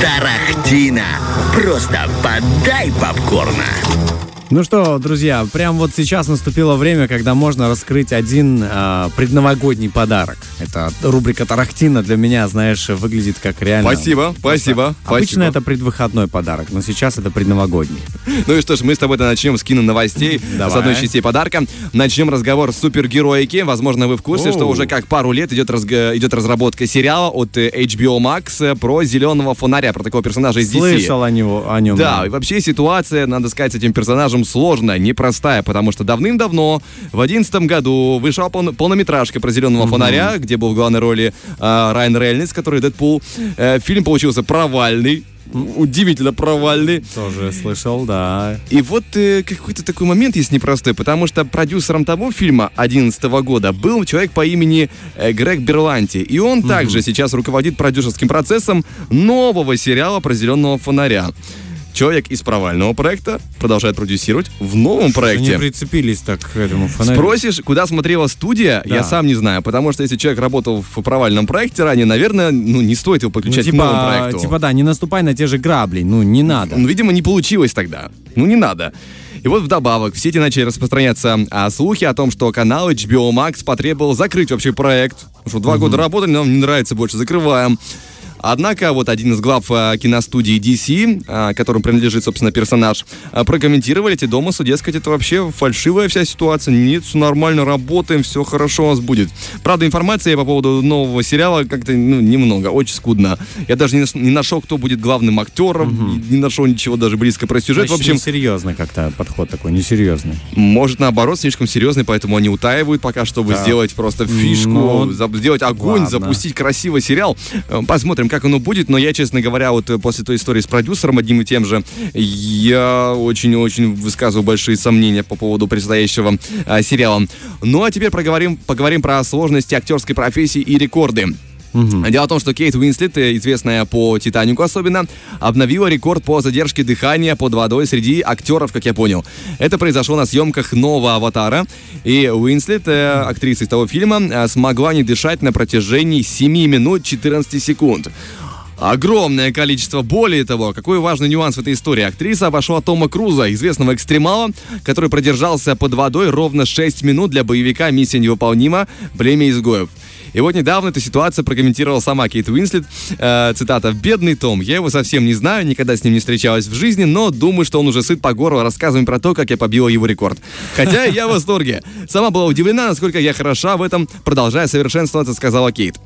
Тарахтина. Просто подай попкорна. Ну что, друзья, прямо вот сейчас наступило время, когда можно раскрыть один э, предновогодний подарок. Это рубрика Тарахтина для меня, знаешь, выглядит как реально. Спасибо, спасибо. Обычно спасибо. это предвыходной подарок, но сейчас это предновогодний. Ну и что ж, мы с тобой начнем с киноновостей, Давай. с одной из частей подарка. Начнем разговор с супергероики. Возможно, вы в курсе, что Оу. уже как пару лет идет, разга- идет разработка сериала от э, HBO Max э, про зеленого фонаря, про такого персонажа из DC. Слышал о, него, о нем. Да, и вообще ситуация, надо сказать, с этим персонажем сложная, непростая, потому что давным-давно, в одиннадцатом году, вышла пол- полнометражка про зеленого фонаря, где был в главной роли э, Райан Рейнольдс, который Дэдпул. Э, фильм получился провальный, удивительно провальный. Тоже слышал, да. И вот э, какой-то такой момент есть непростой, потому что продюсером того фильма 2011 года был человек по имени э, Грег Берланти. И он также сейчас руководит продюсерским процессом нового сериала про зеленого фонаря. Человек из провального проекта продолжает продюсировать в новом Они проекте. прицепились так к этому фонарю. Спросишь, куда смотрела студия, Да. я сам не знаю, потому что если человек работал в провальном проекте ранее, наверное, ну, не стоит его Ну, подключать к новому типа, проекту. типа, да, не наступай на те же грабли, ну, не надо. Ну, видимо, не получилось тогда. Ну, не надо. И вот вдобавок в сети начали распространяться а, слухи о том, что канал HBO Max потребовал закрыть вообще проект. Что два года работали, нам не нравится больше, закрываем. Однако вот один из глав а, киностудии DC, а, которому принадлежит, собственно, персонаж, а, прокомментировали эти домыслы, дескать, это вообще фальшивая вся ситуация, нет, все нормально, работаем, все хорошо у нас будет. Правда, информации по поводу нового сериала как-то, ну, немного, очень скудно. Я даже не, наш- не нашел, кто будет главным актером, не нашел ничего даже близко про сюжет. Значит, в общем, несерьезно как-то подход такой, несерьезный. может, наоборот, слишком серьезный, поэтому они утаивают пока, чтобы Да. сделать просто фишку, Ну, за- сделать огонь, ладно. запустить красивый сериал. Э, Посмотрим, как оно будет. Но я, честно говоря, вот э, после той истории с продюсером одним и тем же, я очень-очень высказываю большие сомнения по поводу предстоящего э, сериала. Ну, а теперь проговорим, поговорим про сложности актерской профессии и рекорды. Дело в том, что Кейт Уинслет, э, известная по «Титанику» особенно, обновила рекорд по задержке дыхания под водой среди актеров, как я понял. Это произошло на съемках нового «Аватара», и Уинслет, э, актриса из того фильма, э, смогла не дышать на протяжении 7 минут 14 секунд. Огромное количество. Более того, какой важный нюанс в этой истории. Актриса обошла Тома Круза, известного экстремала, который продержался под водой ровно 6 минут для боевика «Миссия невыполнима. Племя изгоев». И вот недавно эту ситуацию прокомментировала сама Кейт Уинслет. Э, цитата. «Бедный Том. Я его совсем не знаю, никогда с ним не встречалась в жизни, но думаю, что он уже сыт по горло рассказами про то, как я побила его рекорд. Хотя я в восторге. Сама была удивлена, насколько я хороша в этом, продолжая совершенствоваться, сказала Кейт.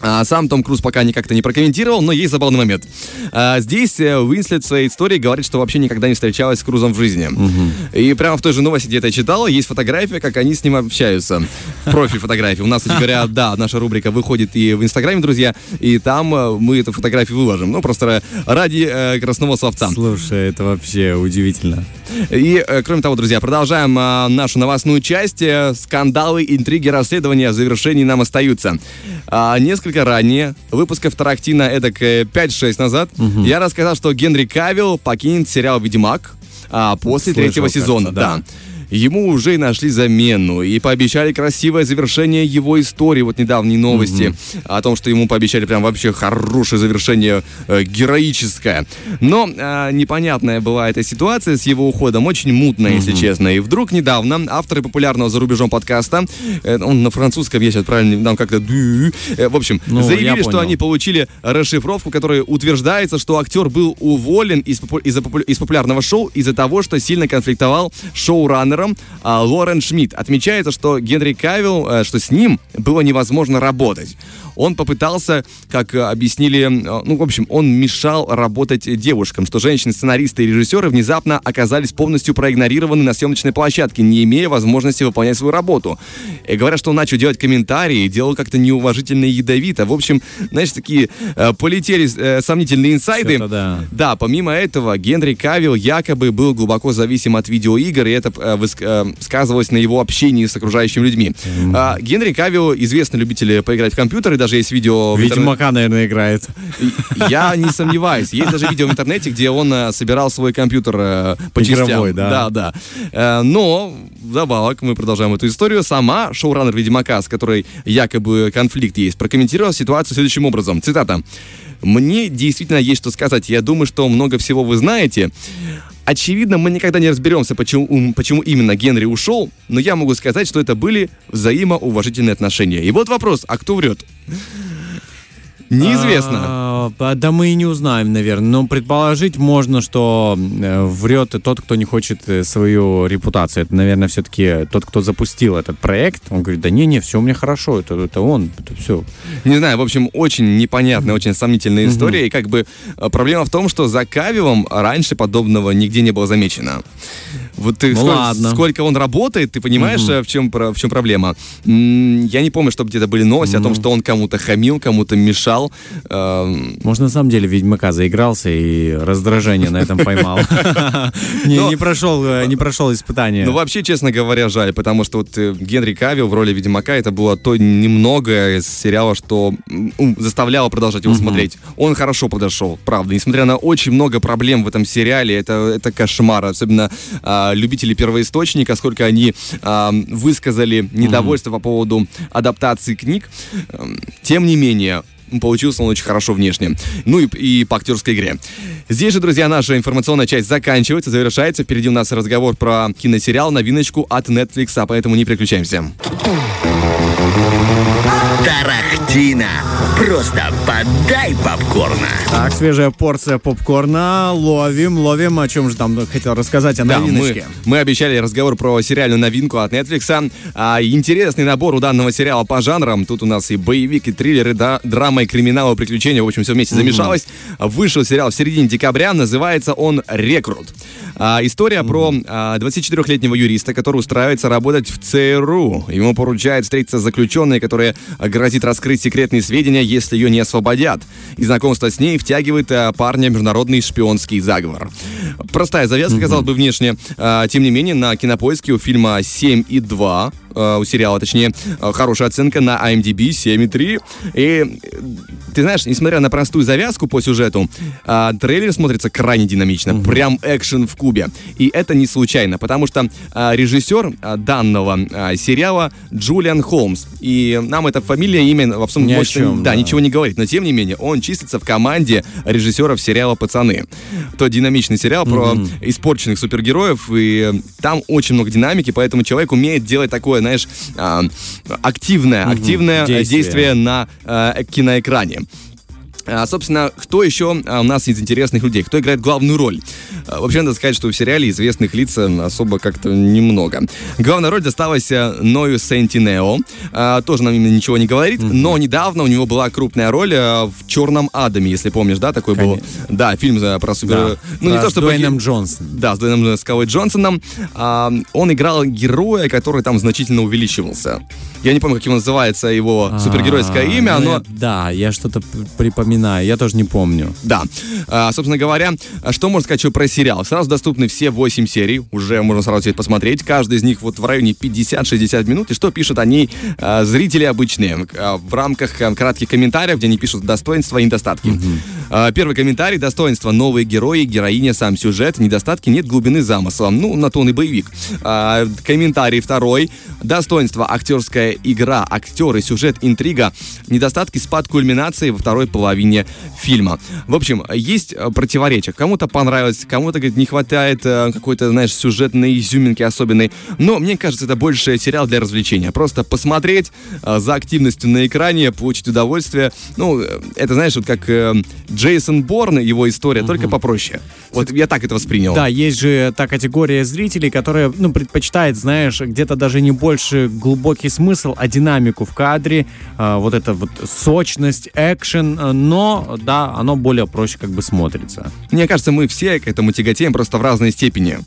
А сам Том Круз пока никак-то не прокомментировал, но есть забавный момент. А, здесь э, Уинслет в своей истории говорит, что вообще никогда не встречалась с Крузом в жизни. И прямо в той же новости, где я читала, есть фотография, как они с ним общаются. Профиль фотографии. У нас, кстати говоря, да, наша рубрика выходит и в Инстаграме, друзья, и там э, мы эту фотографию выложим. Ну, просто ради э, красного словца. Слушай, это вообще удивительно. И, э, кроме того, друзья, продолжаем э, нашу новостную часть. Э, скандалы, интриги, расследования в завершении нам остаются. А, несколько ранее, выпусков Тарактина эдак э, 5-6 назад, я рассказал, что Генри Кавилл покинет сериал «Ведьмак» а, после Слышал, третьего сезона. кажется, да. да. Ему уже и нашли замену, и пообещали красивое завершение его истории. Вот недавние новости о том, что ему пообещали прям вообще хорошее завершение, э, героическое. Но э, непонятная была эта ситуация с его уходом, очень мутная, если честно. И вдруг недавно авторы популярного за рубежом подкаста, э, он на французском, я сейчас правильно, нам как-то... э, в общем, Ну, заявили, что они получили расшифровку, которая утверждается, что актер был уволен из, попу- попу- из популярного шоу из-за того, что сильно конфликтовал с шоураннером а, Лорен Шмидт. Отмечается, что Генри Кавилл, э, что с ним было невозможно работать. Он попытался, как э, объяснили, э, ну, в общем, он мешал работать девушкам, что женщины-сценаристы и режиссеры внезапно оказались полностью проигнорированы на съемочной площадке, не имея возможности выполнять свою работу. И говорят, что он начал делать комментарии, делал как-то неуважительно и ядовито. В общем, знаешь, такие э, полетели э, сомнительные инсайды. Да. Да, помимо этого, Генри Кавилл якобы был глубоко зависим от видеоигр, и это э, выс- э, сказывалось на его общении с окружающими людьми. А, Генри Кавилл известный любитель поиграть в компьютер и даже даже есть видео... Ведьмака, наверное, играет. Я не сомневаюсь. Есть даже видео в интернете, где он э, собирал свой компьютер э, по частям. Игровой, да. Да, да. Э, но, вдобавок, мы продолжаем эту историю. Сама шоураннер Ведьмака, с которой якобы конфликт есть, прокомментировала ситуацию следующим образом. Цитата. «Мне действительно есть что сказать. Я думаю, что много всего вы знаете. Очевидно, мы никогда не разберемся, почему, почему именно Генри ушел, но я могу сказать, что это были взаимоуважительные отношения. И вот вопрос, а кто врет? Неизвестно. А, да мы и не узнаем, наверное. Но предположить можно, что э, врет тот, кто не хочет э, свою репутацию. Это, наверное, все-таки тот, кто запустил этот проект. Он говорит, да не-не, все у меня хорошо, это, это он, это все. Не знаю, в общем, очень непонятная, очень сомнительная история. И как бы э, проблема в том, что за Кавиевым раньше подобного нигде не было замечено. Вот ты Ну сколько, ладно. сколько он работает, ты понимаешь, э, в чем, в чем проблема. Я не помню, чтобы где-то были новости о том, что он кому-то хамил, кому-то мешал. Эм, Может, на самом деле Ведьмака заигрался и раздражение на этом поймал. Не прошел, э, не прошел испытание. Ну, вообще, честно говоря, жаль, потому что вот э, Генри Кавилл в роли Ведьмака, это было то немногое из сериала, что заставляло продолжать его смотреть. Он хорошо подошел, правда. Несмотря на очень много проблем в этом сериале, это, это кошмар. Особенно а, любители первоисточника, сколько они а, высказали недовольство по поводу адаптации книг. Эм, Тем не менее, Получился он очень хорошо внешне. Ну и, и по актерской игре. Здесь же, друзья, наша информационная часть заканчивается, завершается. Впереди у нас разговор про киносериал, новиночку от Netflix, а поэтому не переключаемся. Тарахтина. Просто подай попкорна. Так, свежая порция попкорна. Ловим, ловим. О чем же там хотел рассказать? О Да, мы, новиночке. мы обещали разговор про сериальную новинку от Netflix. А, интересный набор у данного сериала по жанрам. Тут у нас и боевик, и триллер, и да- драма, и криминал, и приключения. В общем, все вместе замешалось. Вышел сериал в середине декабря. Называется он «Рекрут». А, история про а, 24-летнего юриста, который устраивается работать в ЦРУ. Ему поручают встретиться с заключенной, которая грозит раскрыть секретные сведения, если ее не освободят. И знакомство с ней втягивает а, парня в международный шпионский заговор. Простая завязка, казалось бы, внешне. А, тем не менее, на кинопоиске у фильма 7 и 2 э, у сериала, точнее, э, хорошая оценка на IMDb 7,3. И э, ты знаешь, несмотря на простую завязку по сюжету, э, трейлер смотрится крайне динамично. Прям экшен в кубе. И это не случайно, потому что э, режиссер э, данного э, сериала Джулиан Холмс. И нам эта фамилия, имя во всем Ни может, чем, да, да. ничего не говорит. Но тем не менее, он числится в команде режиссеров сериала «Пацаны». Тот динамичный сериал про испорченных супергероев, и там очень много динамики, поэтому человек умеет делать такое, знаешь, а, активное, активное э, Действие. действие на э, киноэкране. А, собственно, кто еще а, у нас из интересных людей? Кто играет главную роль? А, Вообще, надо сказать, что в сериале известных лиц э, особо как-то немного. Главная роль досталась э, Ною Сентинео. А, Тоже нам именно ничего не говорит, но недавно у него была крупная роль э, в «Черном Адаме», если помнишь, да, такой был? Конечно. Да, фильм про супер... Да. Ну, не Да, то с чтобы... Дуэйном Джонсоном. Да, с Дуэйном Скалой Джонсоном. А, он играл героя, который там значительно увеличивался. Я не помню, как его называется его супергеройское А, имя, ну, но... Да, я что-то п- припоминаю. Я тоже не помню. Да. А, собственно говоря, а что можно сказать еще про сериал? Сразу доступны все 8 серий, уже можно сразу все это посмотреть. Каждый из них вот в районе 50-60 минут. И что пишут они, а, зрители обычные, а, в рамках а, кратких комментариев, где они пишут достоинства и недостатки. А, Первый комментарий. Достоинства. Новые герои, героиня, сам сюжет. Недостатки. Нет глубины замысла. Ну, на то он и боевик. А, Комментарий второй. Достоинства. Актерская игра, актеры, сюжет, интрига. Недостатки. Спад кульминации во второй половине фильма. В общем, есть э, противоречия. Кому-то понравилось, кому-то, говорит, не хватает э, какой-то, знаешь, сюжетной изюминки особенной. Но мне кажется, это больше сериал для развлечения. Просто посмотреть э, за активностью на экране, получить удовольствие. Ну, это, знаешь, вот как Джейсон Борн, его история, только попроще. Вот я так это воспринял. Да, есть же та категория зрителей, которая, ну, предпочитает, знаешь, где-то даже не больше глубокий смысл, а динамику в кадре, а, вот эта вот сочность, экшен, но, да, оно более проще как бы смотрится. Мне кажется, мы все к этому тяготеем просто в разной степени.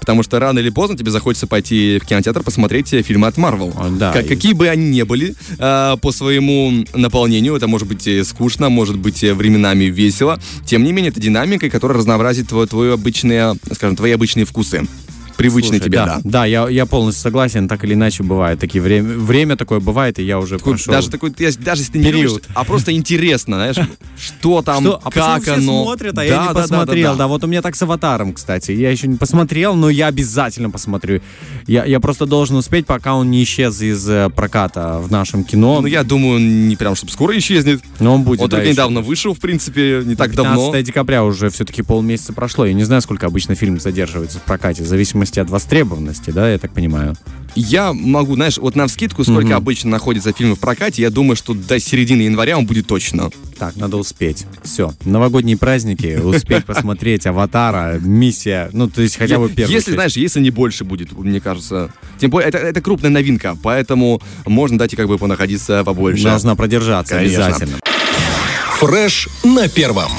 Потому что рано или поздно тебе захочется пойти в кинотеатр посмотреть э, фильмы от Марвел. А, да, Как- и- Какие бы они ни были э, по своему наполнению, это может быть э, скучно, может быть э, временами весело. Тем не менее, это динамика, которая разнообразит твой, твои обычные, скажем, твои обычные вкусы. Привычный Слушай, тебе, да. да. Да, я, я полностью согласен, так или иначе бывает. Такие время, время такое бывает, и я уже Такой- прошел. Даже такой, я- даже если ты не период. любишь, а просто интересно, знаешь, что там, Что? А как все оно. смотрят, а Да, я не да, да, да, посмотрел. Да, да. вот у меня так с «Аватаром», кстати. Я еще не посмотрел, но я обязательно посмотрю. Я, я просто должен успеть, пока он не исчез из э, проката в нашем кино. Ну, я думаю, он не прям, чтобы скоро исчезнет. Но он будет, Он да, только еще. недавно вышел, в принципе, не так 15 давно. декабря уже все-таки полмесяца прошло. Я не знаю, сколько обычно фильм задерживается в прокате, в зависимости от востребованности, да, я так понимаю. Я могу, знаешь, вот на вскидку, сколько Мгм. обычно находится фильмы в прокате, я думаю, что до середины января он будет точно. Так, надо успеть. Все. Новогодние праздники, успеть посмотреть «Аватара», «Миссия», ну, то есть хотя бы первую Если, знаешь, если не больше будет, мне кажется. Тем более, это, это крупная новинка, поэтому можно дать и как бы понаходиться побольше. Должна продержаться Конечно. обязательно. Фреш на первом.